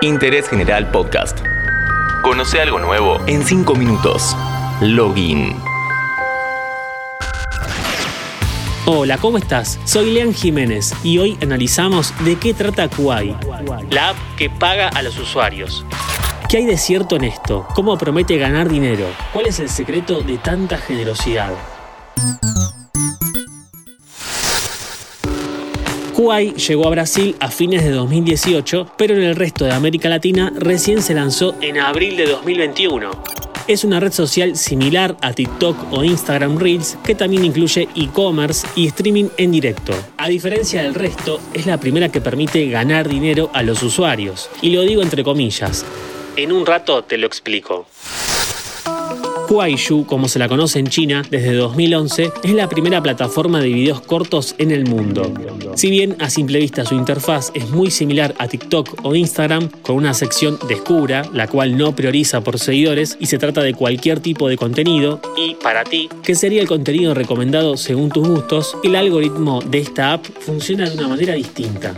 Interés General Podcast. Conoce algo nuevo en 5 minutos. Login. Hola, ¿cómo estás? Soy Lean Jiménez y hoy analizamos de qué trata Kuai, la app que paga a los usuarios. ¿Qué hay de cierto en esto? ¿Cómo promete ganar dinero? ¿Cuál es el secreto de tanta generosidad? Kuai llegó a Brasil a fines de 2018, pero en el resto de América Latina recién se lanzó en abril de 2021. Es una red social similar a TikTok o Instagram Reels que también incluye e-commerce y streaming en directo. A diferencia del resto, es la primera que permite ganar dinero a los usuarios. Y lo digo entre comillas. En un rato te lo explico. Kuaishu, como se la conoce en China desde 2011, es la primera plataforma de videos cortos en el mundo. Si bien a simple vista su interfaz es muy similar a TikTok o Instagram, con una sección Descubra, la cual no prioriza por seguidores y se trata de cualquier tipo de contenido, y para ti, que sería el contenido recomendado según tus gustos, el algoritmo de esta app funciona de una manera distinta.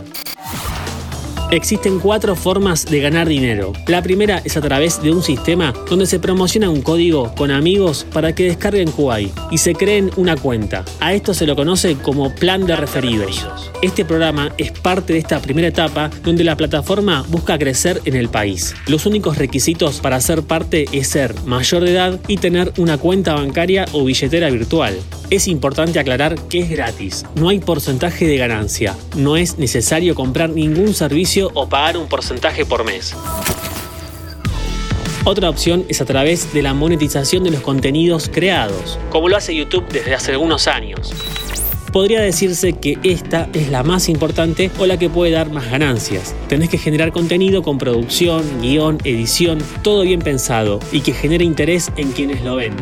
Existen cuatro formas de ganar dinero. La primera es a través de un sistema donde se promociona un código con amigos para que descarguen Kuwait y se creen una cuenta. A esto se lo conoce como plan de referidos. Este programa es parte de esta primera etapa donde la plataforma busca crecer en el país. Los únicos requisitos para ser parte es ser mayor de edad y tener una cuenta bancaria o billetera virtual. Es importante aclarar que es gratis, no hay porcentaje de ganancia, no es necesario comprar ningún servicio o pagar un porcentaje por mes. Otra opción es a través de la monetización de los contenidos creados, como lo hace YouTube desde hace algunos años podría decirse que esta es la más importante o la que puede dar más ganancias. Tenés que generar contenido con producción, guion, edición, todo bien pensado y que genere interés en quienes lo ven.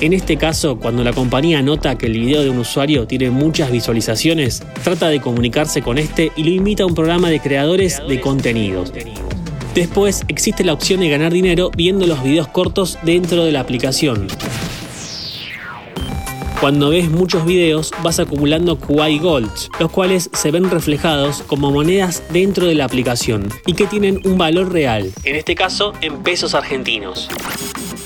En este caso, cuando la compañía nota que el video de un usuario tiene muchas visualizaciones, trata de comunicarse con este y lo invita a un programa de creadores de contenidos. Después existe la opción de ganar dinero viendo los videos cortos dentro de la aplicación. Cuando ves muchos videos vas acumulando Kuai Golds, los cuales se ven reflejados como monedas dentro de la aplicación y que tienen un valor real, en este caso en pesos argentinos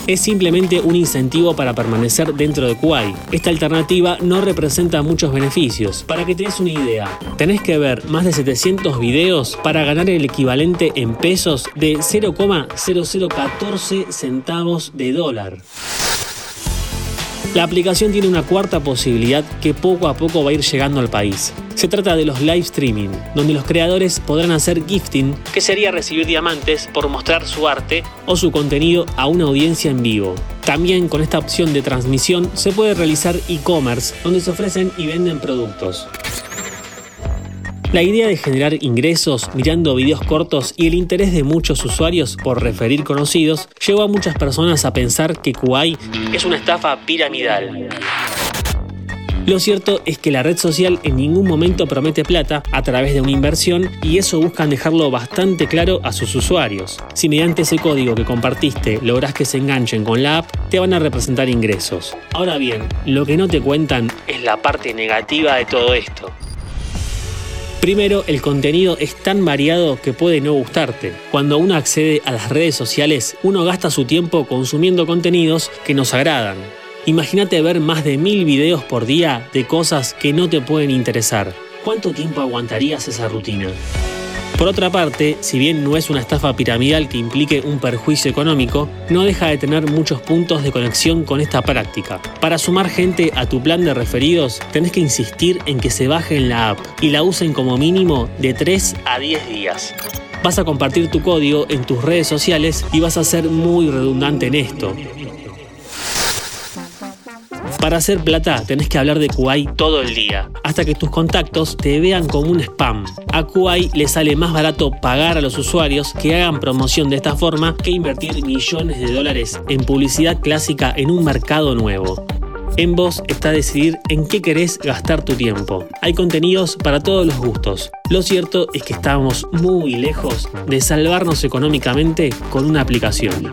es simplemente un incentivo para permanecer dentro de Kuai. Esta alternativa no representa muchos beneficios. Para que te des una idea, tenés que ver más de 700 videos para ganar el equivalente en pesos de 0,0014 centavos de dólar. La aplicación tiene una cuarta posibilidad que poco a poco va a ir llegando al país. Se trata de los live streaming, donde los creadores podrán hacer gifting, que sería recibir diamantes por mostrar su arte o su contenido a una audiencia en vivo. También con esta opción de transmisión se puede realizar e-commerce, donde se ofrecen y venden productos. La idea de generar ingresos mirando videos cortos y el interés de muchos usuarios por referir conocidos llevó a muchas personas a pensar que Kuai es una estafa piramidal. Lo cierto es que la red social en ningún momento promete plata a través de una inversión y eso buscan dejarlo bastante claro a sus usuarios. Si mediante ese código que compartiste logras que se enganchen con la app, te van a representar ingresos. Ahora bien, lo que no te cuentan es la parte negativa de todo esto. Primero, el contenido es tan variado que puede no gustarte. Cuando uno accede a las redes sociales, uno gasta su tiempo consumiendo contenidos que nos agradan. Imagínate ver más de mil videos por día de cosas que no te pueden interesar. ¿Cuánto tiempo aguantarías esa rutina? Por otra parte, si bien no es una estafa piramidal que implique un perjuicio económico, no deja de tener muchos puntos de conexión con esta práctica. Para sumar gente a tu plan de referidos, tenés que insistir en que se bajen la app y la usen como mínimo de 3 a 10 días. Vas a compartir tu código en tus redes sociales y vas a ser muy redundante en esto. Para hacer plata tenés que hablar de Kuwait todo el día, hasta que tus contactos te vean como un spam. A Kuwait le sale más barato pagar a los usuarios que hagan promoción de esta forma que invertir millones de dólares en publicidad clásica en un mercado nuevo. En vos está decidir en qué querés gastar tu tiempo. Hay contenidos para todos los gustos. Lo cierto es que estamos muy lejos de salvarnos económicamente con una aplicación.